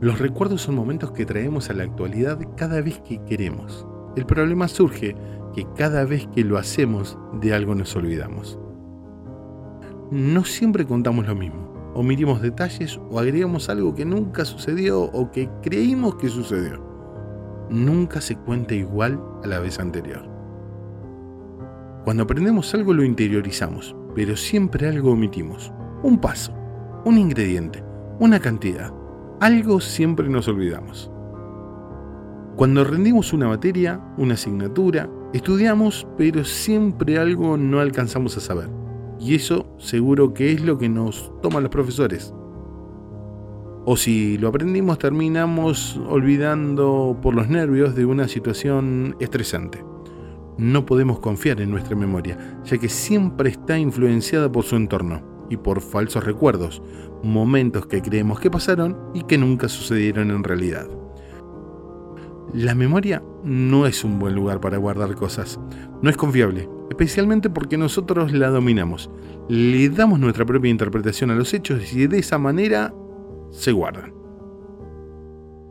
Los recuerdos son momentos que traemos a la actualidad cada vez que queremos. El problema surge que cada vez que lo hacemos de algo nos olvidamos. No siempre contamos lo mismo, omitimos detalles o agregamos algo que nunca sucedió o que creímos que sucedió. Nunca se cuenta igual a la vez anterior. Cuando aprendemos algo lo interiorizamos, pero siempre algo omitimos. Un paso, un ingrediente, una cantidad algo siempre nos olvidamos. Cuando rendimos una materia, una asignatura, estudiamos, pero siempre algo no alcanzamos a saber. Y eso seguro que es lo que nos toman los profesores. O si lo aprendimos terminamos olvidando por los nervios de una situación estresante. No podemos confiar en nuestra memoria, ya que siempre está influenciada por su entorno y por falsos recuerdos, momentos que creemos que pasaron y que nunca sucedieron en realidad. La memoria no es un buen lugar para guardar cosas, no es confiable, especialmente porque nosotros la dominamos, le damos nuestra propia interpretación a los hechos y de esa manera se guardan.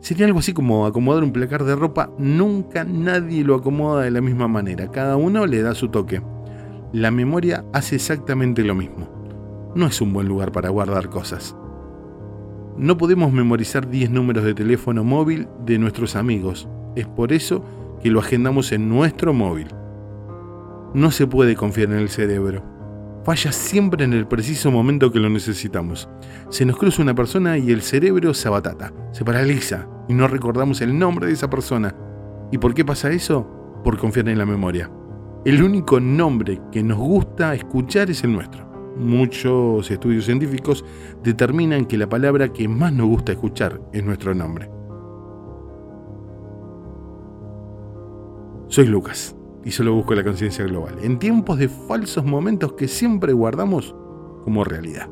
Sería algo así como acomodar un placar de ropa, nunca nadie lo acomoda de la misma manera, cada uno le da su toque. La memoria hace exactamente lo mismo no es un buen lugar para guardar cosas. No podemos memorizar 10 números de teléfono móvil de nuestros amigos. Es por eso que lo agendamos en nuestro móvil. No se puede confiar en el cerebro. Falla siempre en el preciso momento que lo necesitamos. Se nos cruza una persona y el cerebro se abatata, se paraliza y no recordamos el nombre de esa persona. ¿Y por qué pasa eso? Por confiar en la memoria. El único nombre que nos gusta escuchar es el nuestro muchos estudios científicos determinan que la palabra que más nos gusta escuchar es nuestro nombre. Soy Lucas y solo busco la conciencia global, en tiempos de falsos momentos que siempre guardamos como realidad.